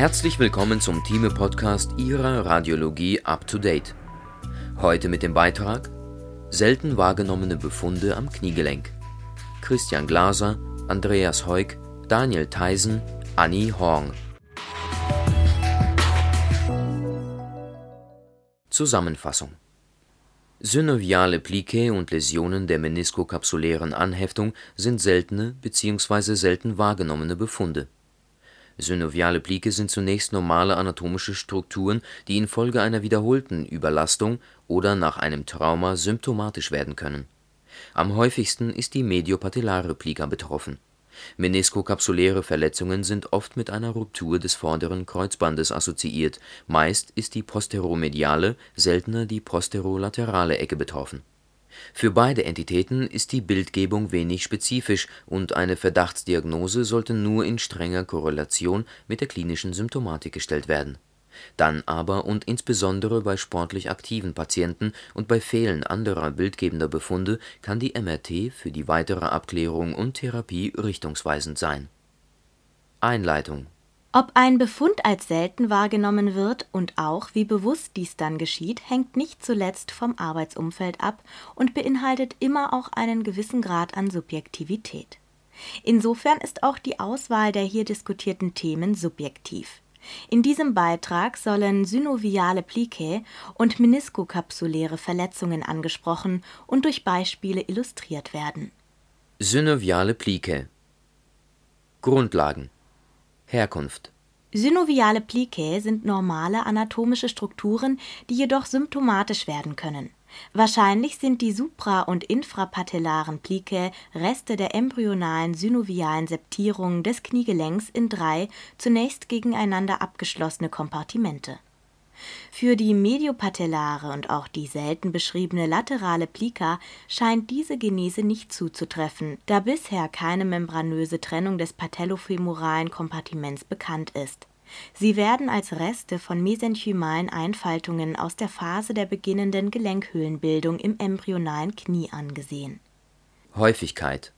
Herzlich willkommen zum Thieme-Podcast Ihrer Radiologie Up to Date. Heute mit dem Beitrag Selten wahrgenommene Befunde am Kniegelenk. Christian Glaser, Andreas Heuk, Daniel Theisen, Annie Horn. Zusammenfassung Synoviale Plique und Läsionen der meniskokapsulären Anheftung sind seltene bzw. selten wahrgenommene Befunde. Synoviale Plique sind zunächst normale anatomische Strukturen, die infolge einer wiederholten Überlastung oder nach einem Trauma symptomatisch werden können. Am häufigsten ist die mediopatellare Plica betroffen Meniskokapsuläre Verletzungen sind oft mit einer Ruptur des vorderen Kreuzbandes assoziiert, meist ist die posteromediale, seltener die posterolaterale Ecke betroffen. Für beide Entitäten ist die Bildgebung wenig spezifisch und eine Verdachtsdiagnose sollte nur in strenger Korrelation mit der klinischen Symptomatik gestellt werden dann aber und insbesondere bei sportlich aktiven Patienten und bei Fehlen anderer bildgebender Befunde kann die MRT für die weitere Abklärung und Therapie richtungsweisend sein. Einleitung Ob ein Befund als selten wahrgenommen wird und auch wie bewusst dies dann geschieht, hängt nicht zuletzt vom Arbeitsumfeld ab und beinhaltet immer auch einen gewissen Grad an Subjektivität. Insofern ist auch die Auswahl der hier diskutierten Themen subjektiv in diesem Beitrag sollen synoviale Plicae und meniskokapsuläre Verletzungen angesprochen und durch Beispiele illustriert werden. Synoviale Plicae Grundlagen Herkunft Synoviale Plicae sind normale anatomische Strukturen, die jedoch symptomatisch werden können Wahrscheinlich sind die supra und infrapatellaren Plicae Reste der embryonalen synovialen Septierung des Kniegelenks in drei zunächst gegeneinander abgeschlossene Kompartimente. Für die mediopatellare und auch die selten beschriebene laterale Plica scheint diese Genese nicht zuzutreffen, da bisher keine membranöse Trennung des patellofemoralen Kompartiments bekannt ist Sie werden als Reste von mesenchymalen Einfaltungen aus der Phase der beginnenden Gelenkhöhlenbildung im embryonalen Knie angesehen. Häufigkeit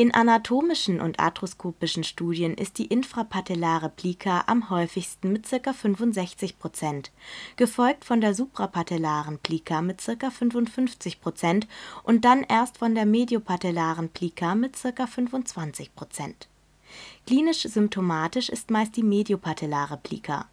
In anatomischen und arthroskopischen Studien ist die infrapatellare Plica am häufigsten mit ca. 65 Prozent, gefolgt von der suprapatellaren Plica mit ca. 55 Prozent und dann erst von der mediopatellaren Plica mit ca. 25 Prozent Klinisch symptomatisch ist meist die mediopatellare Plica.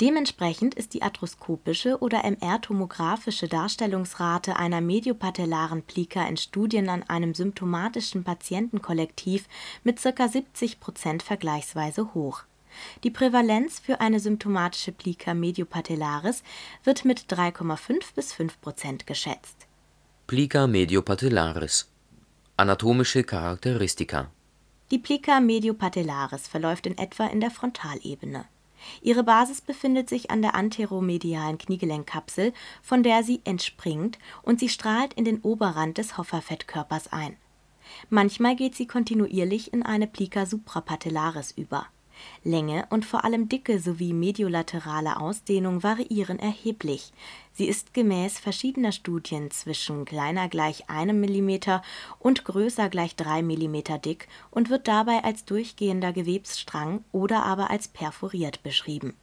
Dementsprechend ist die arthroskopische oder MR-tomographische Darstellungsrate einer mediopatellaren Plica in Studien an einem symptomatischen Patientenkollektiv mit ca. 70 Prozent vergleichsweise hoch. Die Prävalenz für eine symptomatische Plica mediopatellaris wird mit 3,5 bis 5 Prozent geschätzt. Plica mediopatellaris Anatomische Charakteristika die Plica mediopatellaris verläuft in etwa in der Frontalebene. Ihre Basis befindet sich an der anteromedialen Kniegelenkkapsel, von der sie entspringt, und sie strahlt in den Oberrand des Hofferfettkörpers ein. Manchmal geht sie kontinuierlich in eine Plica suprapatellaris über Länge und vor allem Dicke sowie mediolaterale Ausdehnung variieren erheblich. Sie ist gemäß verschiedener Studien zwischen kleiner gleich einem Millimeter und größer gleich drei Millimeter dick und wird dabei als durchgehender Gewebsstrang oder aber als perforiert beschrieben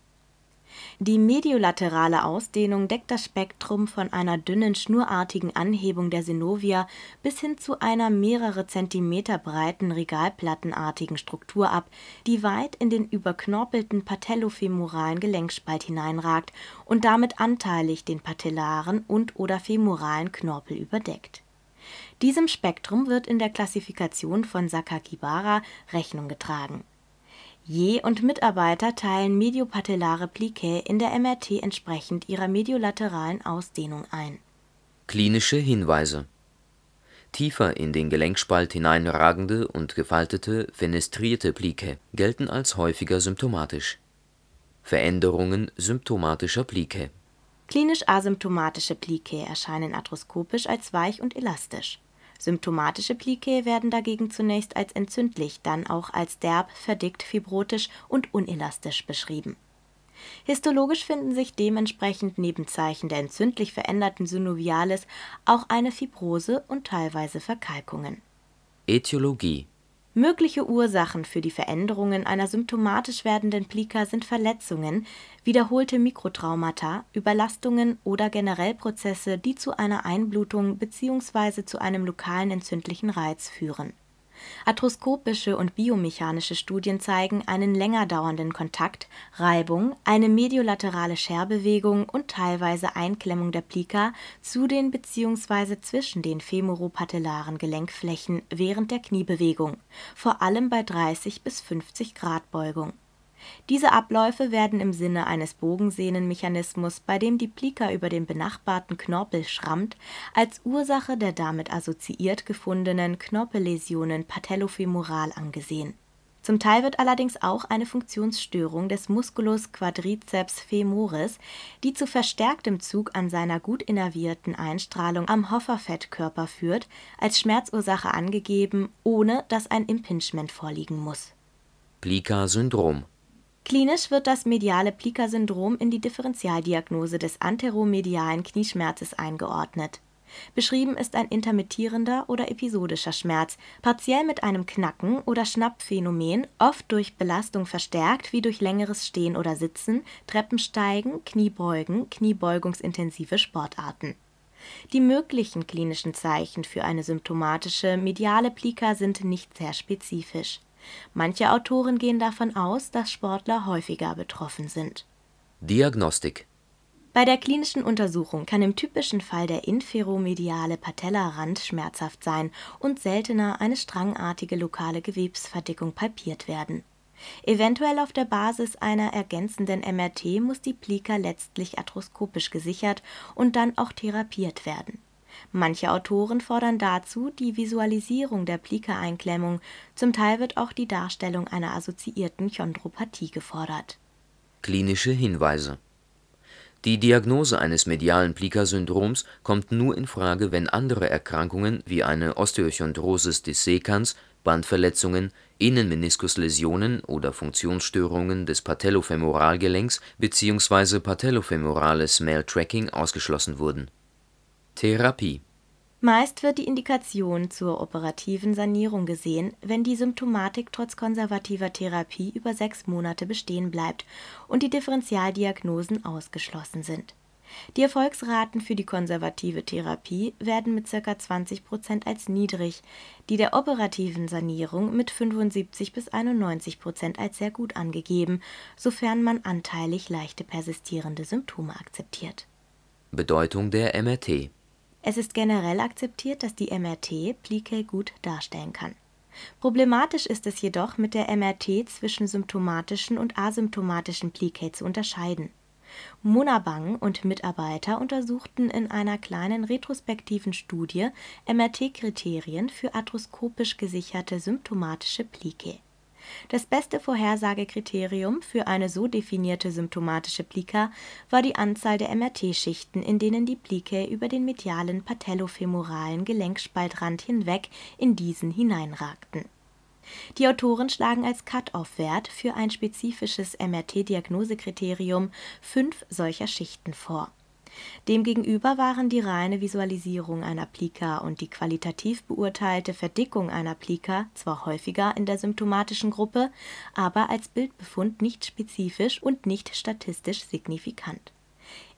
die mediolaterale Ausdehnung deckt das Spektrum von einer dünnen schnurartigen Anhebung der Synovia bis hin zu einer mehrere Zentimeter breiten regalplattenartigen Struktur ab, die weit in den überknorpelten patellofemoralen Gelenkspalt hineinragt und damit anteilig den patellaren und/oder femoralen Knorpel überdeckt. Diesem Spektrum wird in der Klassifikation von Sakakibara Rechnung getragen Je und Mitarbeiter teilen mediopatellare Plicae in der MRT entsprechend ihrer mediolateralen Ausdehnung ein. Klinische Hinweise Tiefer in den Gelenkspalt hineinragende und gefaltete fenestrierte Plicae gelten als häufiger symptomatisch. Veränderungen symptomatischer Plicae Klinisch asymptomatische Plicae erscheinen arthroskopisch als weich und elastisch Symptomatische Plicae werden dagegen zunächst als entzündlich, dann auch als derb, verdickt, fibrotisch und unelastisch beschrieben. Histologisch finden sich dementsprechend neben Zeichen der entzündlich veränderten Synovialis auch eine Fibrose und teilweise Verkalkungen. Ätiologie Mögliche Ursachen für die Veränderungen einer symptomatisch werdenden Plika sind Verletzungen, wiederholte Mikrotraumata, Überlastungen oder generell Prozesse, die zu einer Einblutung bzw. zu einem lokalen entzündlichen Reiz führen Arthroskopische und biomechanische Studien zeigen einen länger dauernden Kontakt, Reibung, eine mediolaterale Scherbewegung und teilweise Einklemmung der Plika zu den bzw. zwischen den femoropatellaren Gelenkflächen während der Kniebewegung, vor allem bei 30 bis 50 Grad Beugung diese Abläufe werden im Sinne eines Bogensehnenmechanismus, bei dem die Plika über den benachbarten Knorpel schrammt, als Ursache der damit assoziiert gefundenen Knorpelläsionen patellofemoral angesehen. Zum Teil wird allerdings auch eine Funktionsstörung des Musculus quadriceps femoris, die zu verstärktem Zug an seiner gut innervierten Einstrahlung am Hofferfettkörper führt, als Schmerzursache angegeben, ohne dass ein Impingement vorliegen muss. Plika-Syndrom Klinisch wird das mediale Plika-Syndrom in die Differentialdiagnose des anteromedialen Knieschmerzes eingeordnet. Beschrieben ist ein intermittierender oder episodischer Schmerz, partiell mit einem Knacken oder Schnappphänomen, oft durch Belastung verstärkt wie durch längeres Stehen oder Sitzen, Treppensteigen, Kniebeugen, kniebeugungsintensive Sportarten. Die möglichen klinischen Zeichen für eine symptomatische mediale Plika sind nicht sehr spezifisch Manche Autoren gehen davon aus, dass Sportler häufiger betroffen sind. Diagnostik Bei der klinischen Untersuchung kann im typischen Fall der inferomediale Patellarand schmerzhaft sein und seltener eine strangartige lokale Gewebsverdickung palpiert werden. Eventuell auf der Basis einer ergänzenden MRT muss die Plika letztlich arthroskopisch gesichert und dann auch therapiert werden Manche Autoren fordern dazu die Visualisierung der Plika-Einklemmung, zum Teil wird auch die Darstellung einer assoziierten Chondropathie gefordert. Klinische Hinweise Die Diagnose eines medialen Plika-Syndroms kommt nur in Frage, wenn andere Erkrankungen wie eine Osteochondrosis dissecans, Bandverletzungen, Innenmeniskusläsionen oder Funktionsstörungen des Patellofemoralgelenks bzw. patellofemorales Smell Tracking ausgeschlossen wurden Therapie Meist wird die Indikation zur operativen Sanierung gesehen, wenn die Symptomatik trotz konservativer Therapie über sechs Monate bestehen bleibt und die Differentialdiagnosen ausgeschlossen sind. Die Erfolgsraten für die konservative Therapie werden mit ca. 20 Prozent als niedrig, die der operativen Sanierung mit 75 bis 91 Prozent als sehr gut angegeben, sofern man anteilig leichte persistierende Symptome akzeptiert. Bedeutung der MRT es ist generell akzeptiert, dass die MRT Plique gut darstellen kann. Problematisch ist es jedoch, mit der MRT zwischen symptomatischen und asymptomatischen Plique zu unterscheiden. Munabang und Mitarbeiter untersuchten in einer kleinen retrospektiven Studie MRT-Kriterien für arthroskopisch gesicherte symptomatische Plique das beste Vorhersagekriterium für eine so definierte symptomatische Plika war die Anzahl der MRT-Schichten, in denen die Plikae über den medialen patellofemoralen Gelenkspaltrand hinweg in diesen hineinragten. Die Autoren schlagen als Cut-off-Wert für ein spezifisches MRT-Diagnosekriterium fünf solcher Schichten vor Demgegenüber waren die reine Visualisierung einer Plika und die qualitativ beurteilte Verdickung einer Plika zwar häufiger in der symptomatischen Gruppe, aber als Bildbefund nicht spezifisch und nicht statistisch signifikant.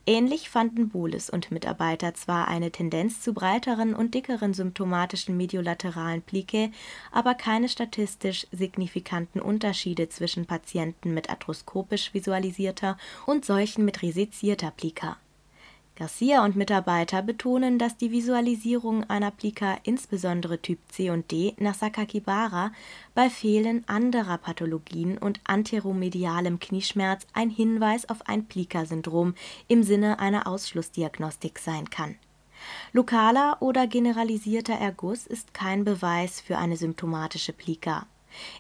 Ähnlich fanden Bohles und Mitarbeiter zwar eine Tendenz zu breiteren und dickeren symptomatischen mediolateralen Plikae, aber keine statistisch signifikanten Unterschiede zwischen Patienten mit arthroskopisch visualisierter und solchen mit resizierter Plika Garcia und Mitarbeiter betonen, dass die Visualisierung einer Plika insbesondere Typ C und D nach Sakakibara bei Fehlen anderer Pathologien und anteromedialem Knieschmerz ein Hinweis auf ein Plika-Syndrom im Sinne einer Ausschlussdiagnostik sein kann. Lokaler oder generalisierter Erguss ist kein Beweis für eine symptomatische Plika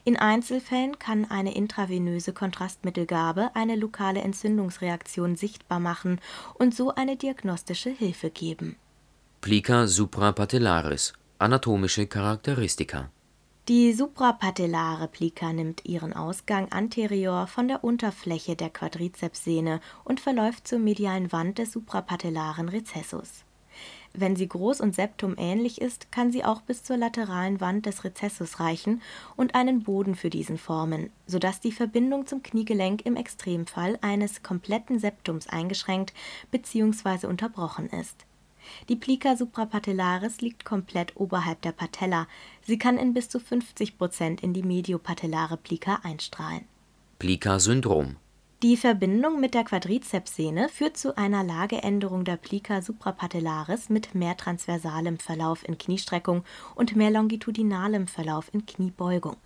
in Einzelfällen kann eine intravenöse Kontrastmittelgabe eine lokale Entzündungsreaktion sichtbar machen und so eine diagnostische Hilfe geben. Plica suprapatellaris Anatomische Charakteristika Die suprapatellare Plika nimmt ihren Ausgang anterior von der Unterfläche der Quadrizepssehne und verläuft zur medialen Wand des suprapatellaren Rezessus Wenn sie groß und septumähnlich ist, kann sie auch bis zur lateralen Wand des Rezessus reichen und einen Boden für diesen formen, so dass die Verbindung zum Kniegelenk im Extremfall eines kompletten Septums eingeschränkt bzw. unterbrochen ist. Die Plica suprapatellaris liegt komplett oberhalb der Patella, sie kann in bis zu 50 Prozent in die mediopatellare Plica einstrahlen. Plica-Syndrom die Verbindung mit der Quadrizepssehne führt zu einer Lageänderung der Plica suprapatellaris mit mehr transversalem Verlauf in Kniestreckung und mehr longitudinalem Verlauf in Kniebeugung.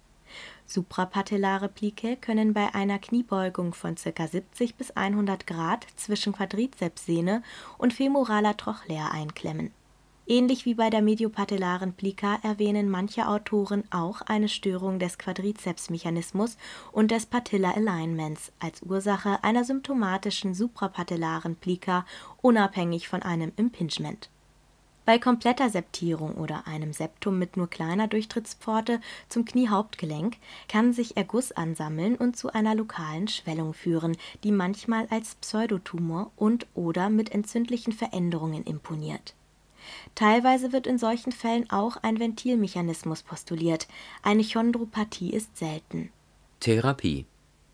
Suprapatellare Plicae können bei einer Kniebeugung von ca. 70 bis 100 Grad zwischen Quadrizepssehne und femoraler Trochlea einklemmen Ähnlich wie bei der mediopatellaren Plica erwähnen manche Autoren auch eine Störung des Quadrizepsmechanismus und des Patella-Alignments als Ursache einer symptomatischen suprapatellaren Plica unabhängig von einem Impingement. Bei kompletter Septierung oder einem Septum mit nur kleiner Durchtrittspforte zum Kniehauptgelenk kann sich Erguss ansammeln und zu einer lokalen Schwellung führen, die manchmal als Pseudotumor und/oder mit entzündlichen Veränderungen imponiert Teilweise wird in solchen Fällen auch ein Ventilmechanismus postuliert, eine Chondropathie ist selten. Therapie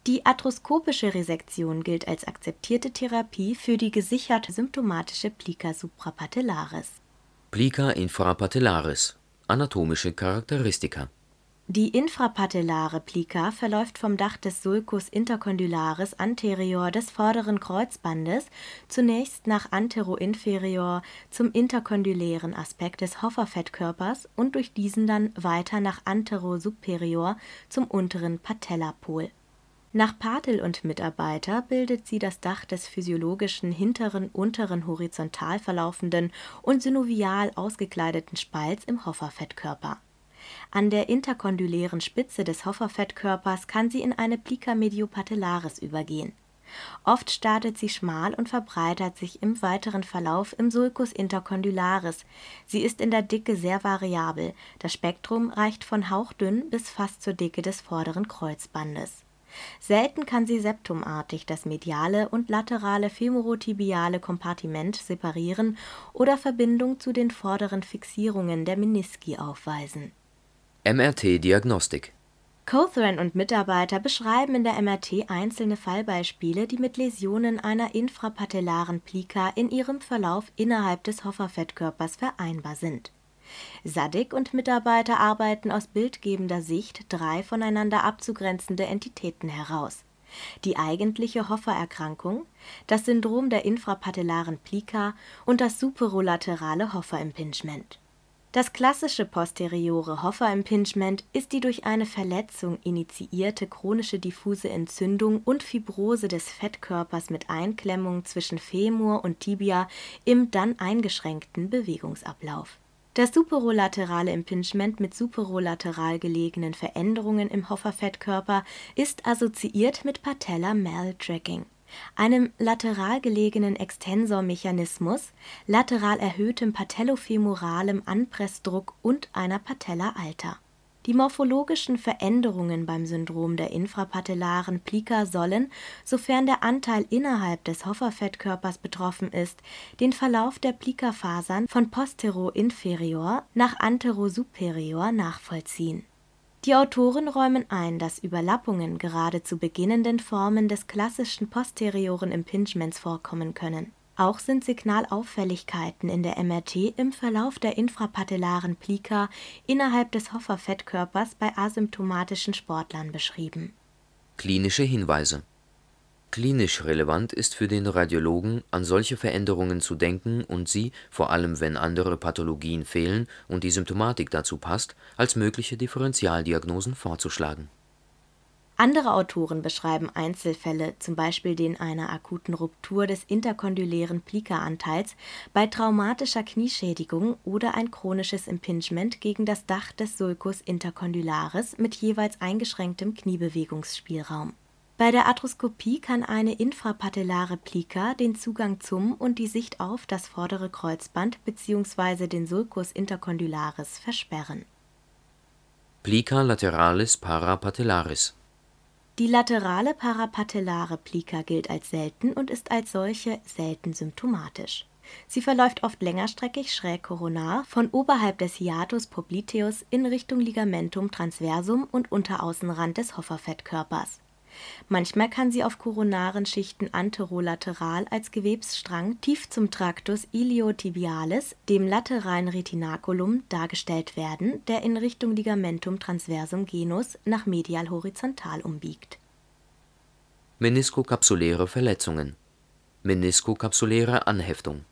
Die arthroskopische Resektion gilt als akzeptierte Therapie für die gesichert symptomatische Plica suprapatellaris. Plica infrapatellaris Anatomische Charakteristika die infrapatellare Plica verläuft vom Dach des Sulcus intercondylaris anterior des vorderen Kreuzbandes zunächst nach anteroinferior zum interkondylären Aspekt des Hofferfettkörpers und durch diesen dann weiter nach anterosuperior zum unteren Patellapol. Nach Patel und Mitarbeiter bildet sie das Dach des physiologischen hinteren unteren horizontal verlaufenden und synovial ausgekleideten Spalts im Hofferfettkörper an der interkondylären Spitze des Hofferfettkörpers kann sie in eine Plica mediopatellaris übergehen. Oft startet sie schmal und verbreitert sich im weiteren Verlauf im Sulcus intercondylaris. Sie ist in der Dicke sehr variabel, das Spektrum reicht von hauchdünn bis fast zur Dicke des vorderen Kreuzbandes. Selten kann sie septumartig das mediale und laterale femorotibiale Kompartiment separieren oder Verbindung zu den vorderen Fixierungen der Meniski aufweisen MRT-Diagnostik Cothran und Mitarbeiter beschreiben in der MRT einzelne Fallbeispiele, die mit Läsionen einer infrapatellaren Plica in ihrem Verlauf innerhalb des Hofferfettkörpers vereinbar sind. Sadik und Mitarbeiter arbeiten aus bildgebender Sicht drei voneinander abzugrenzende Entitäten heraus: die eigentliche Hoffererkrankung, das Syndrom der infrapatellaren Plica und das superolaterale Hofferimpingement das klassische posteriore Hofferimpingement ist die durch eine Verletzung initiierte chronische diffuse Entzündung und Fibrose des Fettkörpers mit Einklemmung zwischen Femur und Tibia im dann eingeschränkten Bewegungsablauf. Das superolaterale Impingement mit superolateral gelegenen Veränderungen im Hofferfettkörper ist assoziiert mit Patella-Maltracking einem lateral gelegenen Extensormechanismus, lateral erhöhtem patellofemoralem Anpressdruck und einer Patella alta. Die morphologischen Veränderungen beim Syndrom der infrapatellaren Plica sollen, sofern der Anteil innerhalb des Hofferfettkörpers betroffen ist, den Verlauf der Plica-Fasern von postero-inferior nach antero-superior nachvollziehen die Autoren räumen ein, dass Überlappungen gerade zu beginnenden Formen des klassischen posterioren Impingements vorkommen können. Auch sind Signalauffälligkeiten in der MRT im Verlauf der infrapatellaren Plica innerhalb des Hofferfettkörpers bei asymptomatischen Sportlern beschrieben. Klinische Hinweise Klinisch relevant ist für den Radiologen, an solche Veränderungen zu denken und sie, vor allem wenn andere Pathologien fehlen und die Symptomatik dazu passt, als mögliche Differentialdiagnosen vorzuschlagen. Andere Autoren beschreiben Einzelfälle, zum Beispiel den einer akuten Ruptur des interkondylären Plica-Anteils bei traumatischer Knieschädigung oder ein chronisches Impingement gegen das Dach des Sulcus intercondylaris mit jeweils eingeschränktem Kniebewegungsspielraum bei der Arthroskopie kann eine infrapatellare Plica den Zugang zum und die Sicht auf das vordere Kreuzband bzw. den Sulcus intercondylaris versperren. Plica lateralis parapatellaris Die laterale parapatellare Plica gilt als selten und ist als solche selten symptomatisch Sie verläuft oft längerstreckig schräg koronar von oberhalb des Hiatus popliteus in Richtung Ligamentum transversum und Unteraußenrand des Hofferfettkörpers. Manchmal kann sie auf koronaren Schichten anterolateral als Gewebsstrang tief zum Tractus iliotibialis, dem lateralen Retinaculum, dargestellt werden, der in Richtung Ligamentum transversum genus nach medial horizontal umbiegt. Meniskokapsuläre Verletzungen Meniskokapsuläre Anheftung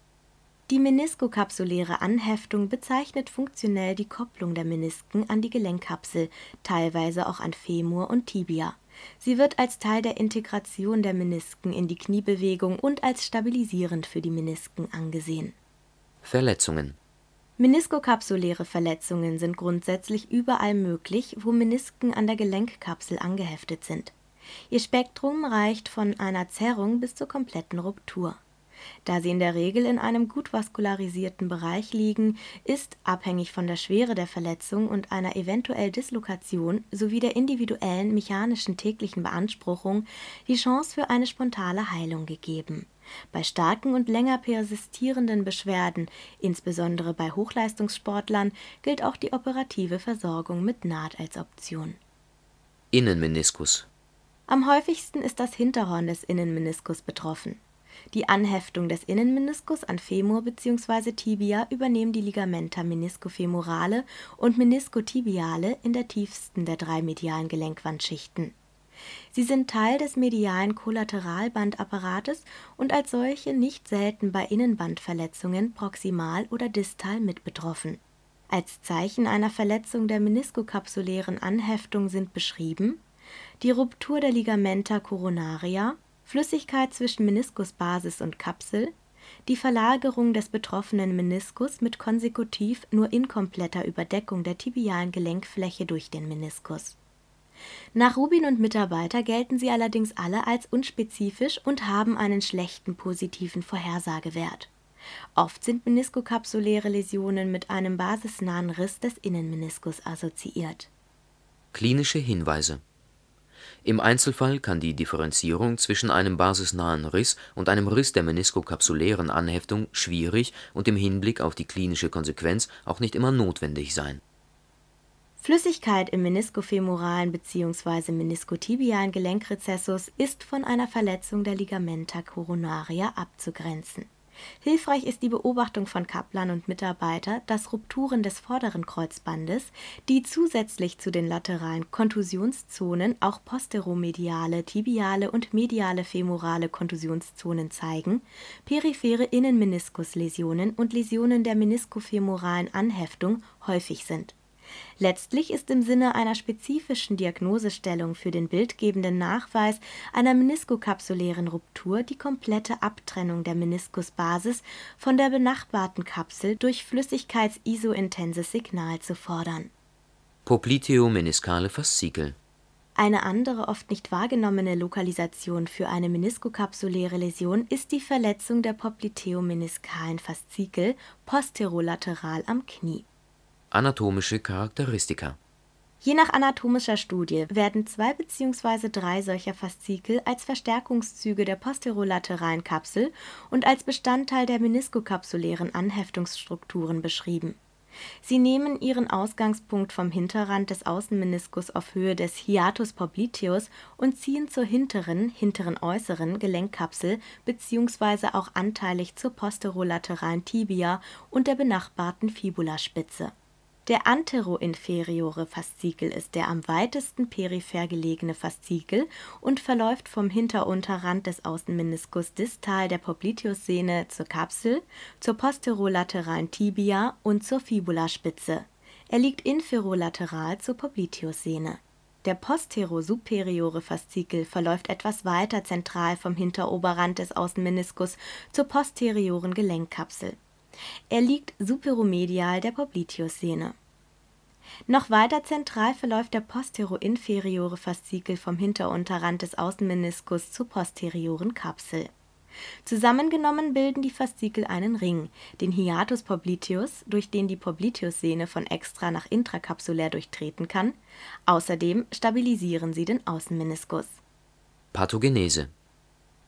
die meniskokapsuläre Anheftung bezeichnet funktionell die Kopplung der Menisken an die Gelenkkapsel, teilweise auch an Femur und Tibia. Sie wird als Teil der Integration der Menisken in die Kniebewegung und als stabilisierend für die Menisken angesehen. Verletzungen Meniskokapsuläre Verletzungen sind grundsätzlich überall möglich, wo Menisken an der Gelenkkapsel angeheftet sind. Ihr Spektrum reicht von einer Zerrung bis zur kompletten Ruptur da sie in der Regel in einem gut vaskularisierten Bereich liegen, ist, abhängig von der Schwere der Verletzung und einer eventuell Dislokation sowie der individuellen mechanischen täglichen Beanspruchung, die Chance für eine spontane Heilung gegeben. Bei starken und länger persistierenden Beschwerden, insbesondere bei Hochleistungssportlern, gilt auch die operative Versorgung mit Naht als Option. Innenmeniskus Am häufigsten ist das Hinterhorn des Innenmeniskus betroffen die Anheftung des Innenmeniskus an Femur bzw. Tibia übernehmen die Ligamenta meniscofemorale und meniscotibiale in der tiefsten der drei medialen Gelenkwandschichten. Sie sind Teil des medialen Kollateralbandapparates und als solche nicht selten bei Innenbandverletzungen proximal oder distal mit betroffen. Als Zeichen einer Verletzung der meniskokapsulären Anheftung sind beschrieben die Ruptur der Ligamenta coronaria Flüssigkeit zwischen Meniskusbasis und Kapsel, die Verlagerung des betroffenen Meniskus mit konsekutiv nur inkompletter Überdeckung der tibialen Gelenkfläche durch den Meniskus. Nach Rubin und Mitarbeiter gelten sie allerdings alle als unspezifisch und haben einen schlechten positiven Vorhersagewert. Oft sind meniskokapsuläre Läsionen mit einem basisnahen Riss des Innenmeniskus assoziiert. Klinische Hinweise im Einzelfall kann die Differenzierung zwischen einem basisnahen Riss und einem Riss der meniskokapsulären Anheftung schwierig und im Hinblick auf die klinische Konsequenz auch nicht immer notwendig sein. Flüssigkeit im meniskofemoralen bzw. meniskotibialen Gelenkrezessus ist von einer Verletzung der Ligamenta coronaria abzugrenzen Hilfreich ist die Beobachtung von Kaplan und Mitarbeiter, dass Rupturen des vorderen Kreuzbandes, die zusätzlich zu den lateralen Kontusionszonen auch posteromediale, tibiale und mediale femorale Kontusionszonen zeigen, periphere Innenmeniskusläsionen und Läsionen der meniskofemoralen Anheftung häufig sind Letztlich ist im Sinne einer spezifischen Diagnosestellung für den bildgebenden Nachweis einer meniskokapsulären Ruptur die komplette Abtrennung der Meniskusbasis von der benachbarten Kapsel durch flüssigkeitsisointenses Signal zu fordern. Popliteomeniskale Faszikel eine andere oft nicht wahrgenommene Lokalisation für eine meniskokapsuläre Läsion ist die Verletzung der popliteomeniskalen Faszikel posterolateral am Knie Anatomische Charakteristika Je nach anatomischer Studie werden zwei bzw. drei solcher Faszikel als Verstärkungszüge der posterolateralen Kapsel und als Bestandteil der meniskokapsulären Anheftungsstrukturen beschrieben. Sie nehmen ihren Ausgangspunkt vom Hinterrand des Außenmeniskus auf Höhe des Hiatus popliteus und ziehen zur hinteren (hinteren äußeren) Gelenkkapsel bzw. auch anteilig zur posterolateralen Tibia und der benachbarten Fibulaspitze der anteroinferiore Faszikel ist der am weitesten peripher gelegene Faszikel und verläuft vom Hinterunterrand des Außenmeniskus distal der Popliteus-Sehne zur Kapsel, zur posterolateralen Tibia und zur Fibulaspitze. Er liegt inferolateral zur Popliteus-Sehne. Der posterosuperiore Faszikel verläuft etwas weiter zentral vom Hinteroberrand des Außenmeniskus zur posterioren Gelenkkapsel er liegt superomedial der Popliteus-Sehne. Noch weiter zentral verläuft der postero-inferiore Faszikel vom Hinterunterrand des Außenmeniskus zur posterioren Kapsel. Zusammengenommen bilden die Faszikel einen Ring, den Hiatus popliteus, durch den die Popliteus-Sehne von extra nach intrakapsulär durchtreten kann. Außerdem stabilisieren sie den Außenmeniskus. Pathogenese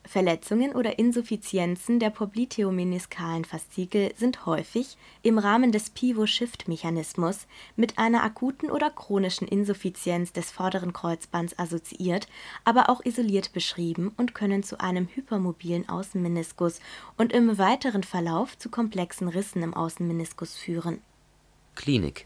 Verletzungen oder Insuffizienzen der popliteomeniskalen Faszikel sind häufig im Rahmen des Pivot-Shift-Mechanismus mit einer akuten oder chronischen Insuffizienz des vorderen Kreuzbands assoziiert, aber auch isoliert beschrieben und können zu einem hypermobilen Außenmeniskus und im weiteren Verlauf zu komplexen Rissen im Außenmeniskus führen. Klinik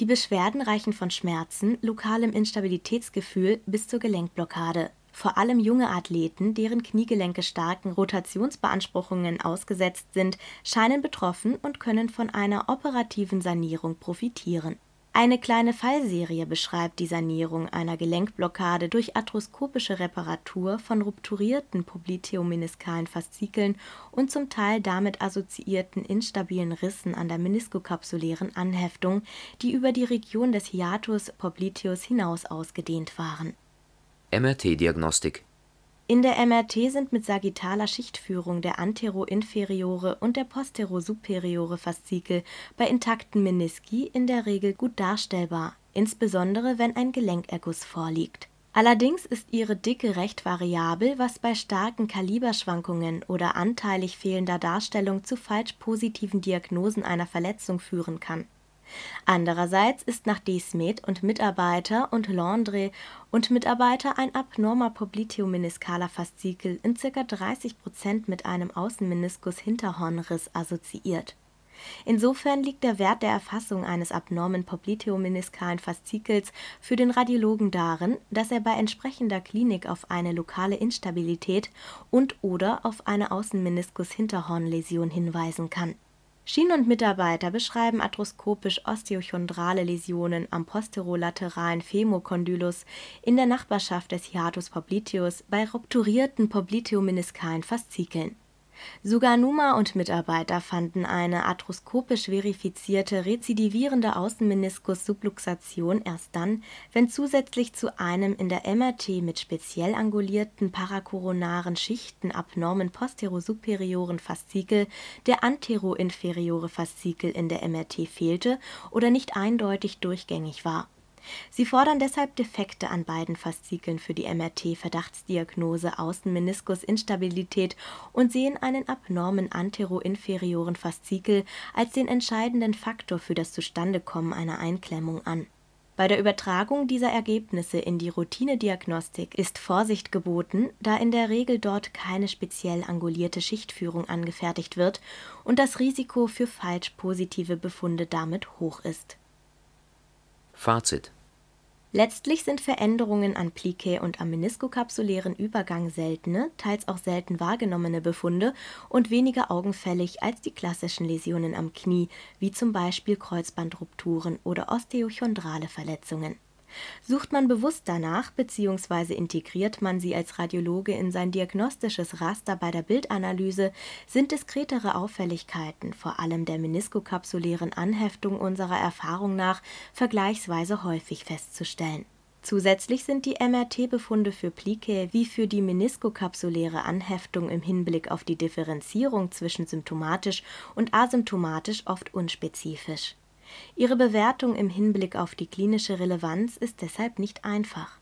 Die Beschwerden reichen von Schmerzen, lokalem Instabilitätsgefühl bis zur Gelenkblockade vor allem junge Athleten, deren Kniegelenke starken Rotationsbeanspruchungen ausgesetzt sind, scheinen betroffen und können von einer operativen Sanierung profitieren. Eine kleine Fallserie beschreibt die Sanierung einer Gelenkblockade durch arthroskopische Reparatur von rupturierten popliteomeniskalen Faszikeln und zum Teil damit assoziierten instabilen Rissen an der meniskokapsulären Anheftung, die über die Region des Hiatus popliteus hinaus ausgedehnt waren MRT-Diagnostik In der MRT sind mit sagittaler Schichtführung der anteroinferiore und der posterosuperiore Faszikel bei intakten Meniski in der Regel gut darstellbar, insbesondere wenn ein Gelenkerguss vorliegt. Allerdings ist ihre Dicke recht variabel, was bei starken Kaliberschwankungen oder anteilig fehlender Darstellung zu falsch positiven Diagnosen einer Verletzung führen kann Andererseits ist nach Desmet und Mitarbeiter und Landré und Mitarbeiter ein abnormer popliteomeniskaler Faszikel in ca. 30 Prozent mit einem Außenmeniskus-Hinterhornriss assoziiert. Insofern liegt der Wert der Erfassung eines abnormen popliteomeniskalen Faszikels für den Radiologen darin, dass er bei entsprechender Klinik auf eine lokale Instabilität und/oder auf eine Außenmeniskus-Hinterhornläsion hinweisen kann Schien und Mitarbeiter beschreiben arthroskopisch osteochondrale Läsionen am posterolateralen Femokondylus in der Nachbarschaft des Hiatus popliteus bei rupturierten popliteomeniskalen Faszikeln Suganuma und Mitarbeiter fanden eine arthroskopisch verifizierte rezidivierende Außenmeniskus-Subluxation erst dann, wenn zusätzlich zu einem in der MRT mit speziell angulierten parakoronaren Schichten abnormen posterosuperiore Faszikel der anteroinferiore Faszikel in der MRT fehlte oder nicht eindeutig durchgängig war Sie fordern deshalb Defekte an beiden Faszikeln für die MRT-Verdachtsdiagnose Außenmeniskus-Instabilität und sehen einen abnormen anteroinferioren Faszikel als den entscheidenden Faktor für das Zustandekommen einer Einklemmung an. Bei der Übertragung dieser Ergebnisse in die Routinediagnostik ist Vorsicht geboten, da in der Regel dort keine speziell angulierte Schichtführung angefertigt wird und das Risiko für falsch positive Befunde damit hoch ist. Fazit Letztlich sind Veränderungen an Plicae und am meniskokapsulären Übergang seltene, teils auch selten wahrgenommene Befunde und weniger augenfällig als die klassischen Läsionen am Knie, wie zum Beispiel Kreuzbandrupturen oder osteochondrale Verletzungen Sucht man bewusst danach bzw. integriert man sie als Radiologe in sein diagnostisches Raster bei der Bildanalyse, sind diskretere Auffälligkeiten, vor allem der meniskokapsulären Anheftung unserer Erfahrung nach, vergleichsweise häufig festzustellen. Zusätzlich sind die MRT-Befunde für Plicae wie für die meniskokapsuläre Anheftung im Hinblick auf die Differenzierung zwischen symptomatisch und asymptomatisch oft unspezifisch Ihre Bewertung im Hinblick auf die klinische Relevanz ist deshalb nicht einfach.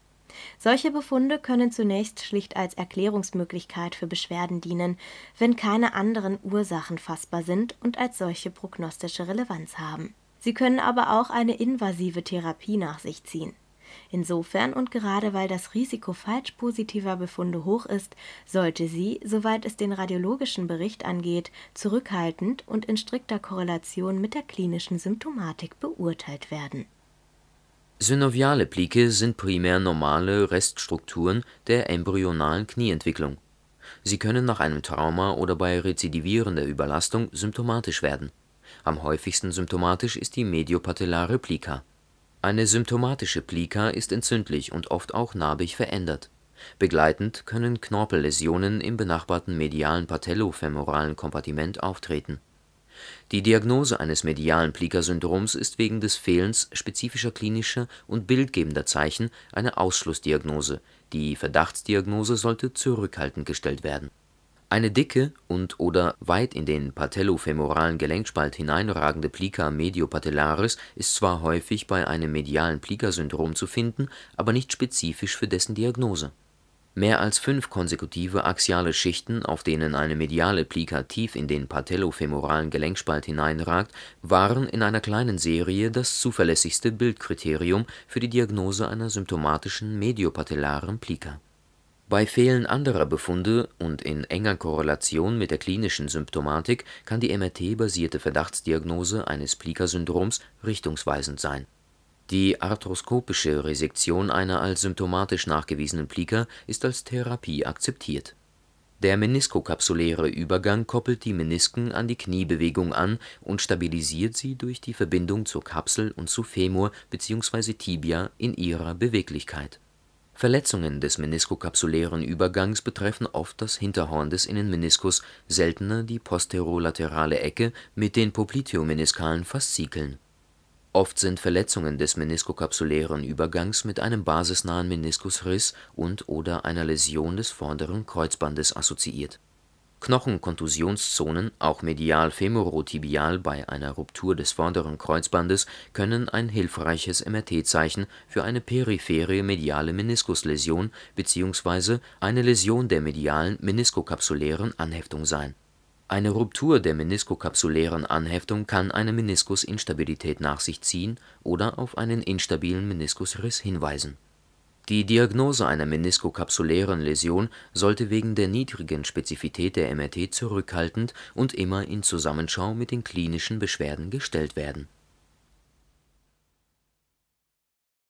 Solche Befunde können zunächst schlicht als Erklärungsmöglichkeit für Beschwerden dienen, wenn keine anderen Ursachen fassbar sind und als solche prognostische Relevanz haben. Sie können aber auch eine invasive Therapie nach sich ziehen Insofern und gerade weil das Risiko falsch positiver Befunde hoch ist, sollte sie, soweit es den radiologischen Bericht angeht, zurückhaltend und in strikter Korrelation mit der klinischen Symptomatik beurteilt werden. Synoviale Plike sind primär normale Reststrukturen der embryonalen Knieentwicklung. Sie können nach einem Trauma oder bei rezidivierender Überlastung symptomatisch werden. Am häufigsten symptomatisch ist die mediopatellare Plika eine symptomatische Plika ist entzündlich und oft auch narbig verändert. Begleitend können Knorpelläsionen im benachbarten medialen patellofemoralen Kompartiment auftreten. Die Diagnose eines medialen Plika-Syndroms ist wegen des Fehlens spezifischer klinischer und bildgebender Zeichen eine Ausschlussdiagnose, die Verdachtsdiagnose sollte zurückhaltend gestellt werden eine dicke und/oder weit in den patellofemoralen Gelenkspalt hineinragende Plica mediopatellaris ist zwar häufig bei einem medialen Plika-Syndrom zu finden, aber nicht spezifisch für dessen Diagnose Mehr als fünf konsekutive axiale Schichten, auf denen eine mediale Plika tief in den patellofemoralen Gelenkspalt hineinragt, waren in einer kleinen Serie das zuverlässigste Bildkriterium für die Diagnose einer symptomatischen mediopatellaren Plika. Bei Fehlen anderer Befunde und in enger Korrelation mit der klinischen Symptomatik kann die MRT-basierte Verdachtsdiagnose eines Plika-Syndroms richtungsweisend sein die arthroskopische Resektion einer als symptomatisch nachgewiesenen Plika ist als Therapie akzeptiert. Der meniskokapsuläre Übergang koppelt die Menisken an die Kniebewegung an und stabilisiert sie durch die Verbindung zur Kapsel und zu Femur bzw. Tibia in ihrer Beweglichkeit. Verletzungen des meniskokapsulären Übergangs betreffen oft das Hinterhorn des Innenmeniskus, seltener die posterolaterale Ecke mit den popliteomeniskalen Faszikeln Oft sind Verletzungen des meniskokapsulären Übergangs mit einem basisnahen Meniskusriss und/oder einer Läsion des vorderen Kreuzbandes assoziiert. Knochenkontusionszonen, auch medial femorotibial bei einer Ruptur des vorderen Kreuzbandes, können ein hilfreiches MRT-Zeichen für eine periphere mediale Meniskusläsion bzw. eine Läsion der medialen meniskokapsulären Anheftung sein eine Ruptur der meniskokapsulären Anheftung kann eine Meniskusinstabilität nach sich ziehen oder auf einen instabilen Meniskusriss hinweisen. Die Diagnose einer meniskokapsulären Läsion sollte wegen der niedrigen Spezifität der MRT zurückhaltend und immer in Zusammenschau mit den klinischen Beschwerden gestellt werden